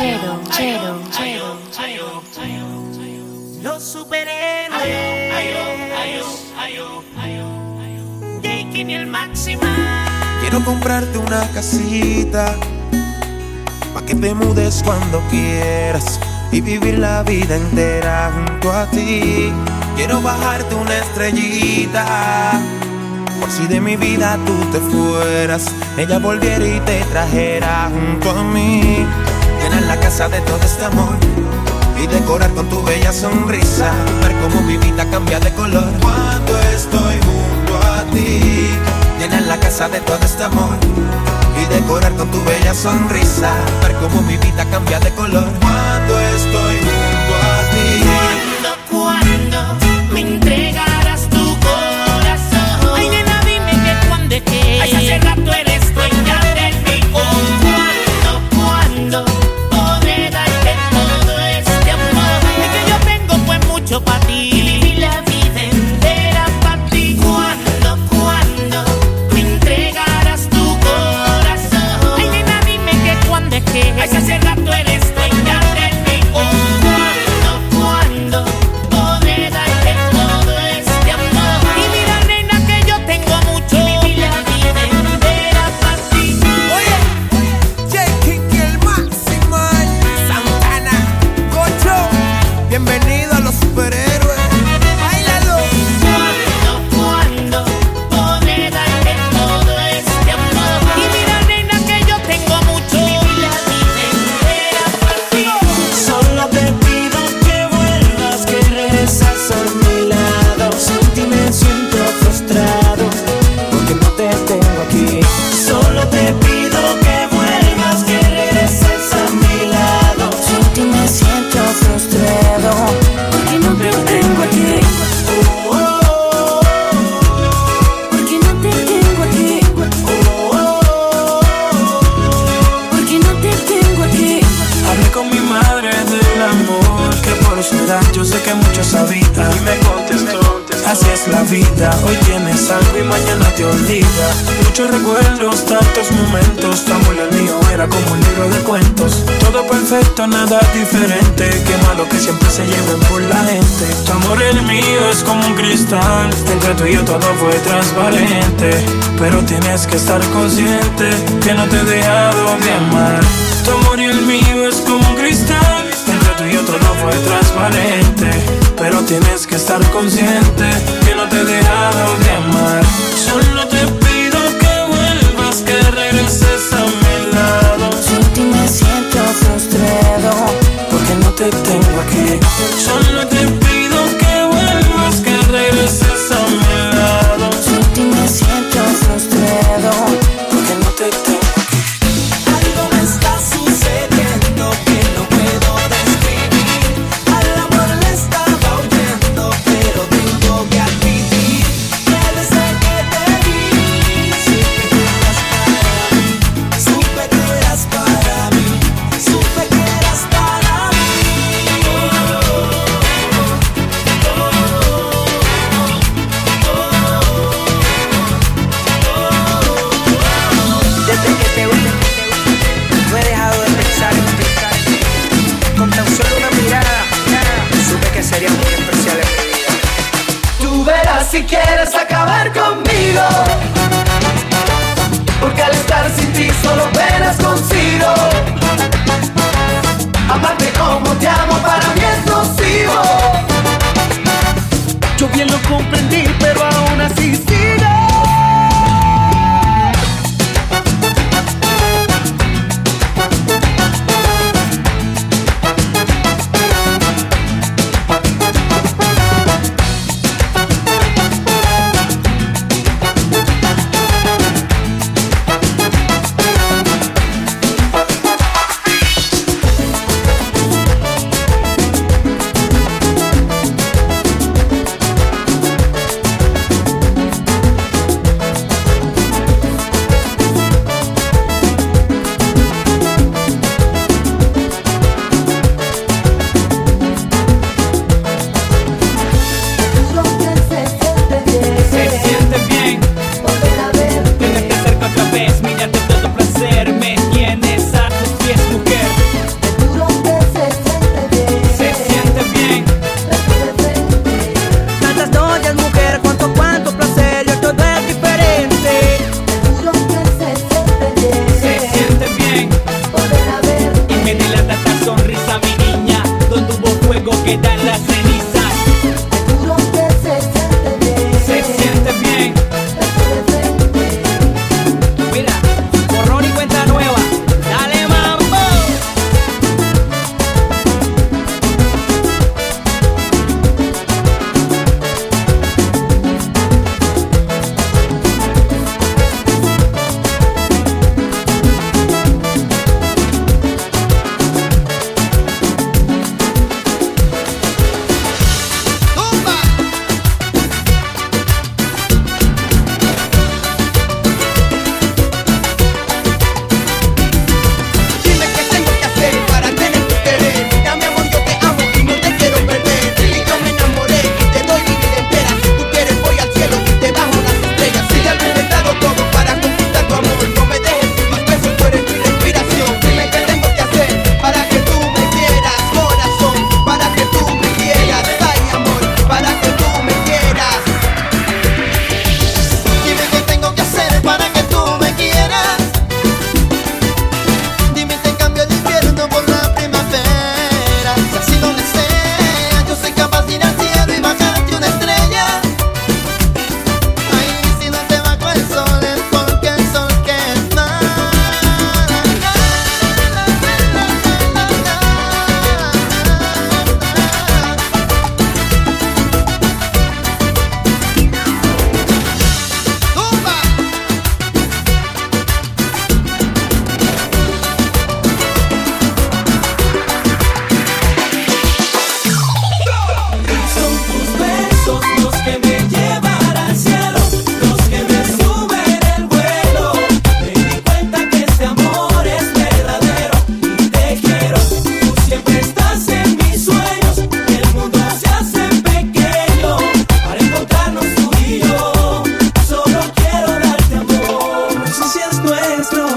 chero, chero, chero. Los superhéroes. Jake y el máxima. Quiero comprarte una casita Pa' que te mudes cuando quieras Y vivir la vida entera junto a ti Quiero bajarte una estrellita Por si de mi vida tú te fueras Ella volviera y te trajera junto a mí Llenar la casa de todo este amor y decorar con tu bella sonrisa. Ver cómo mi vida cambia de color cuando estoy junto a ti. Llenar la casa de todo este amor y decorar con tu bella sonrisa. Ver cómo mi vida cambia de color cuando estoy tengo pues hoy tienes algo y mañana te olvida. Muchos recuerdos tantos momentos. Tu amor y el mío era como un libro de cuentos. Todo perfecto nada diferente. Que malo que siempre se lleven por la gente. Tu amor el mío es como un cristal. Entre tú y yo todo fue transparente. Pero tienes que estar consciente que no te he dejado de amar. Tu amor y el mío es como un cristal. Entre tú y yo todo fue transparente. Pero tienes que estar consciente Que he dejado de amar. Solo te pido que vuelvas Que regreses a mi lado. Sin ti me siento frustrado Porque no te tengo aquí. Solo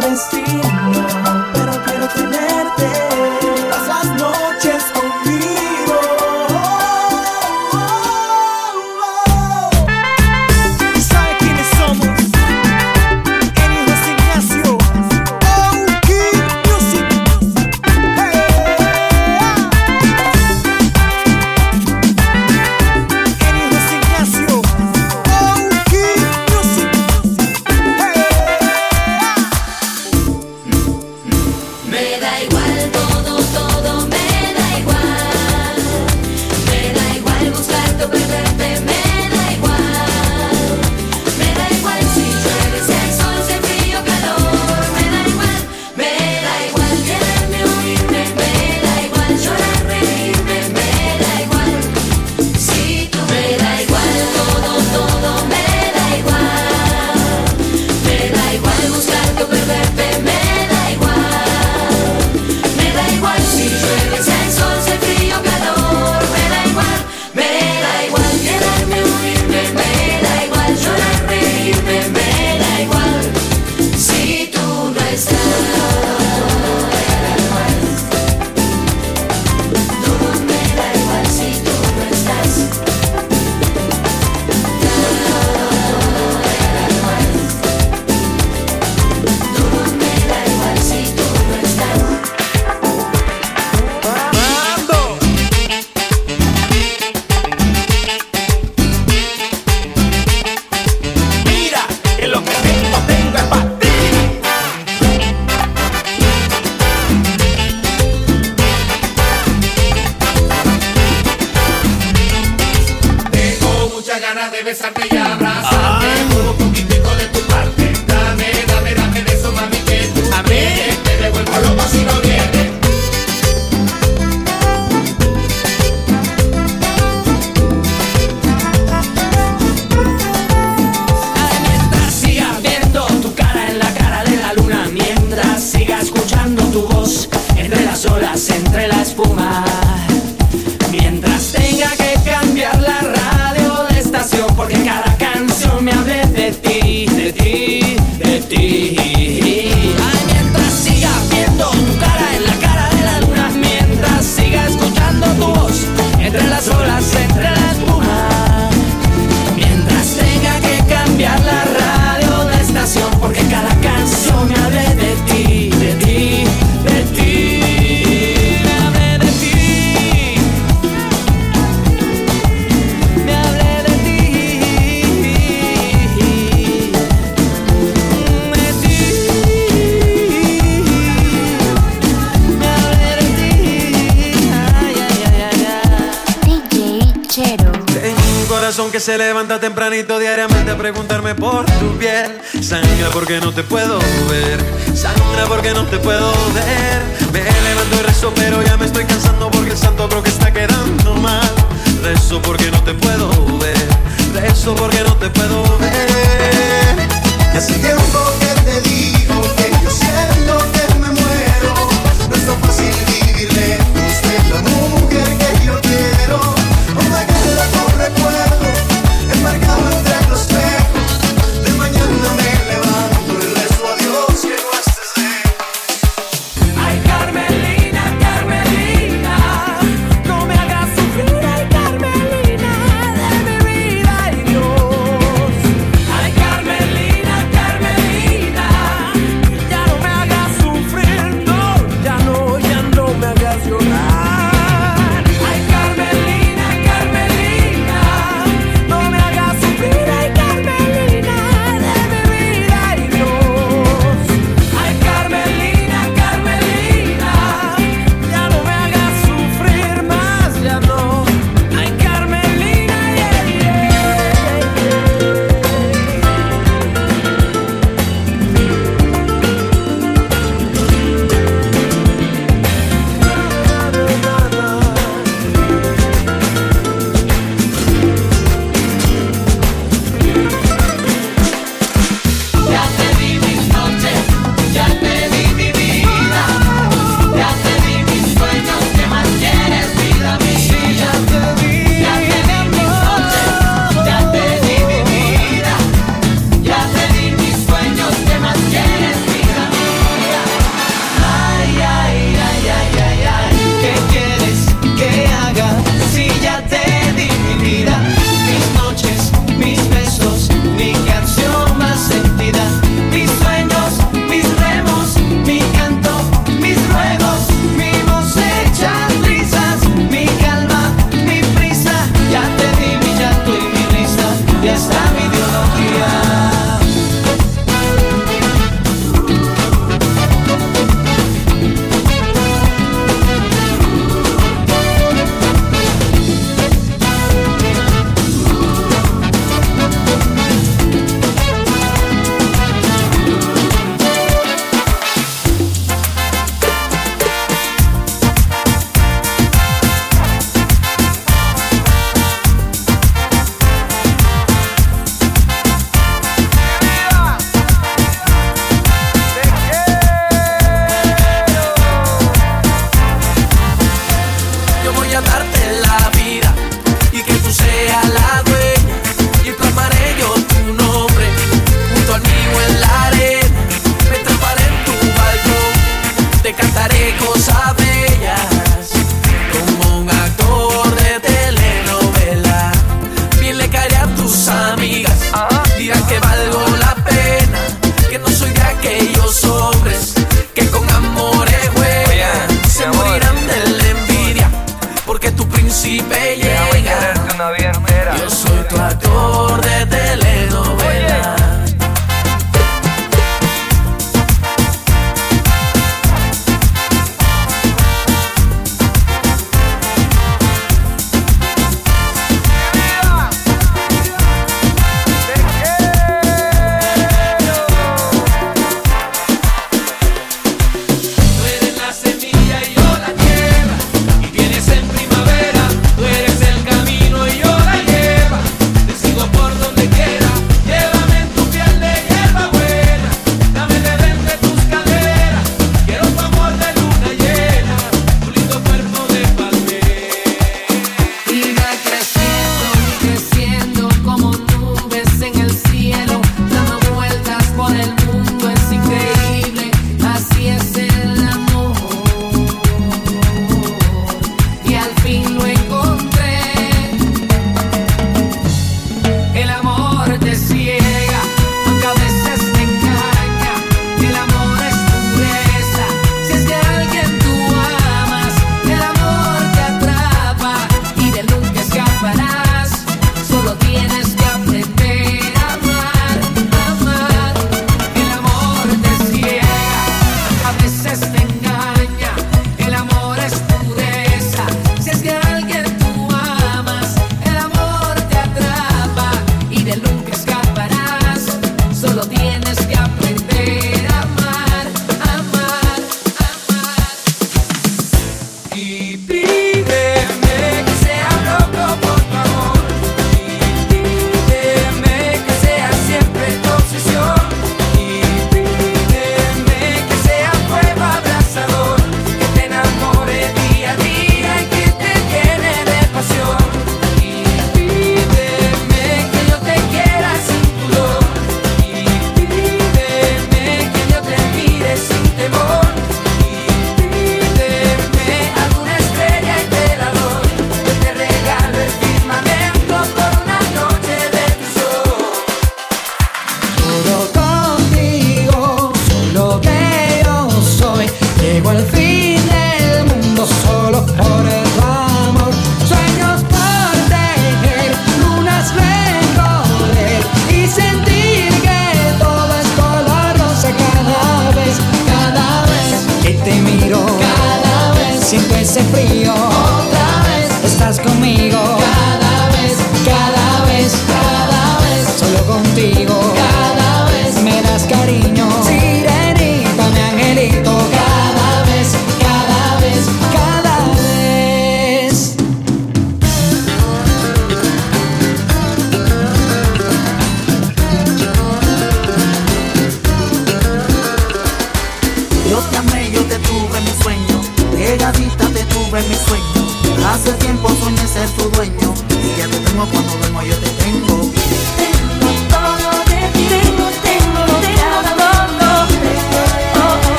This. Se levanta tempranito diariamente a preguntarme por tu piel. Sangra porque no te puedo ver. Sangra porque no te puedo ver. Me levanto y rezo, pero ya me estoy cansando porque el santo creo que está quedando mal. Rezo porque no te puedo ver. Rezo porque no te puedo ver. Y hace tiempo que te digo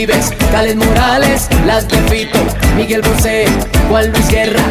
Vives, Cales Morales, Las Pepito, Miguel Bosé, Juan Luis Guerra,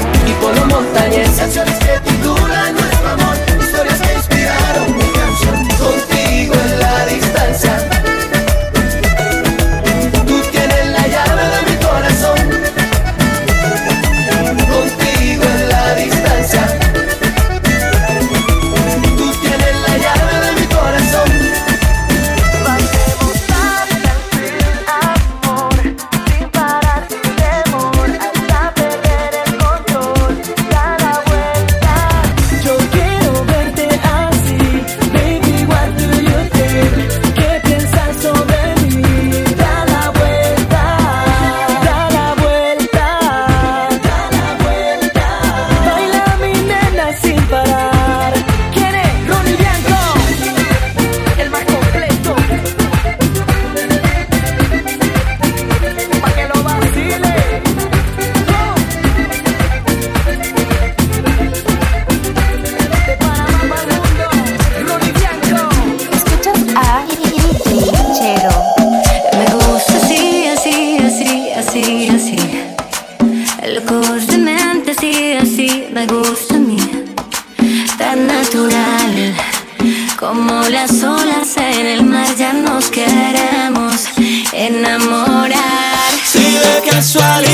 enamorar. Si de casualidad.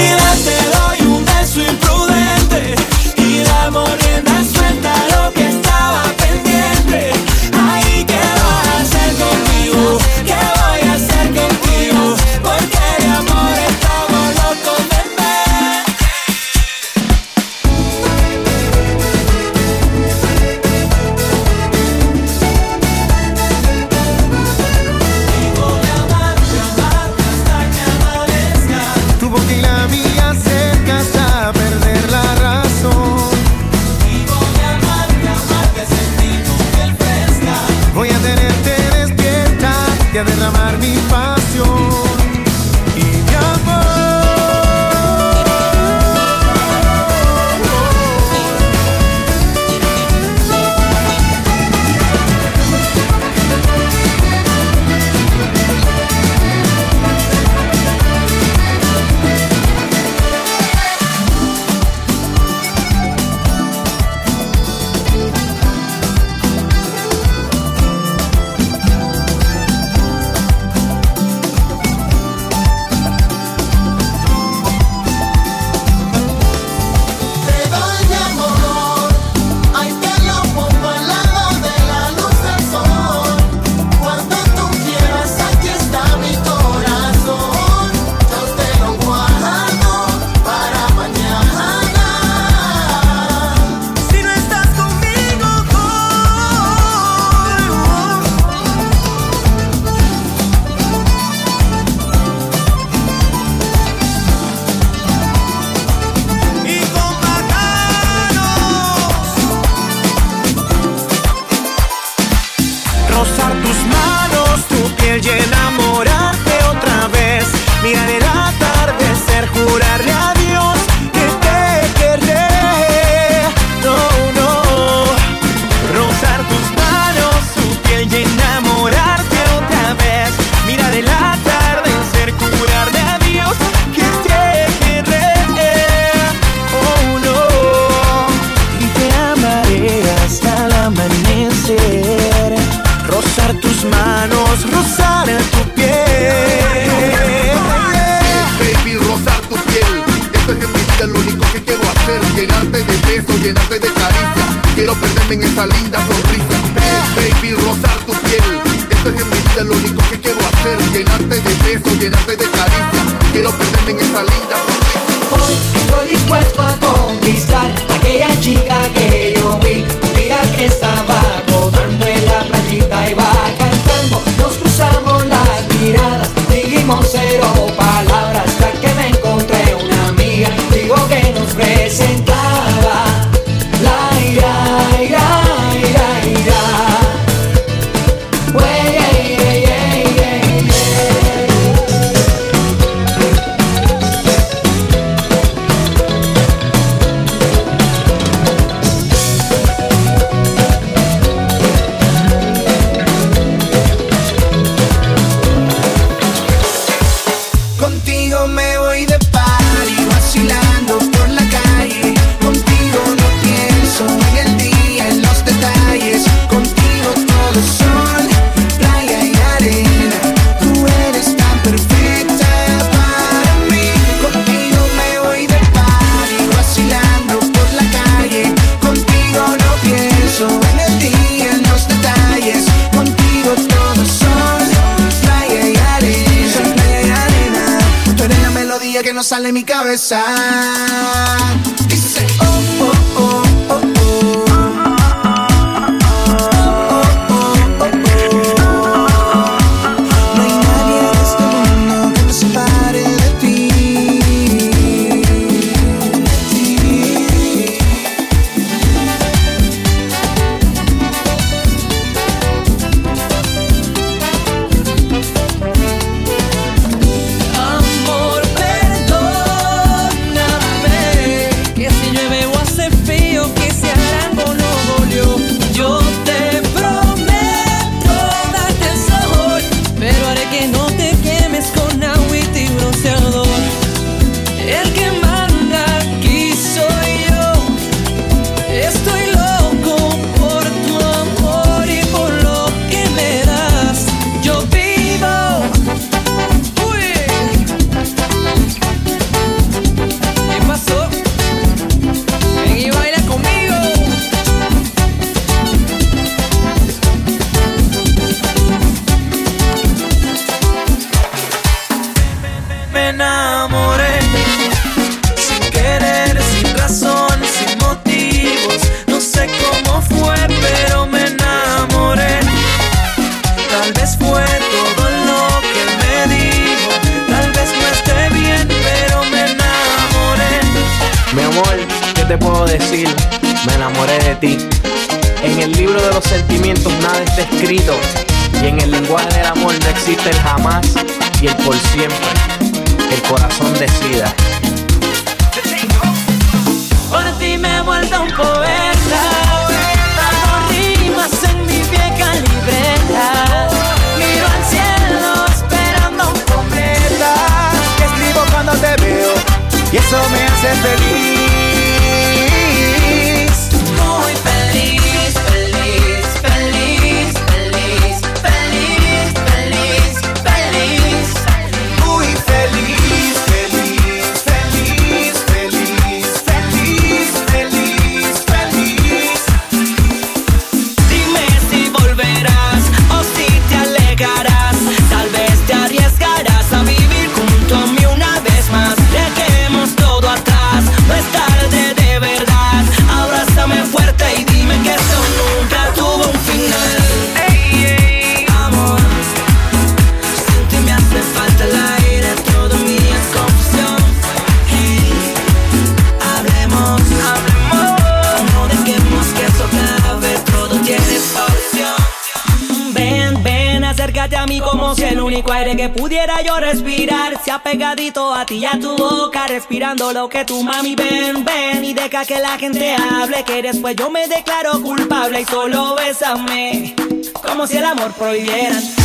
llenarte de caricias Quiero perderme en esa linda sonrisa. Baby, rozar tu piel. Esto es en mi vida lo único que quiero hacer. Llenarte de besos, llenarte de caricias. Quiero perderme en esa linda sonrisa. Hoy estoy dispuesto a conquistar Aquella chica que yo vi. Mira que estaba rodando en la playita Y va cantando. Nos cruzamos las miradas Dijimos cero. en mi cabeza. los sentimientos nada está escrito y en el lenguaje del amor no existe el jamás y el por siempre. El corazón decida. Por ti me he vuelto un poeta, dando rimas en mi vieja libreta. Miro al cielo esperando un cometa. Escribo cuando te veo y eso me hace feliz. quiero respirar, sea pegadito a ti y a tu boca, respirando lo que tu mami ven, ven y deja que la gente hable, que después yo me declaro culpable y solo bésame, como si el amor prohibieran.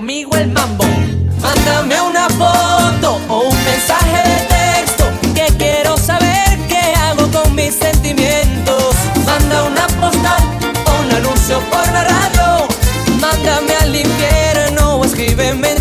Mándame una foto o un mensaje de texto que quiero saber qué hago con mis sentimientos. Manda una postal o un anuncio por la radio. Mándame al infierno o escríbeme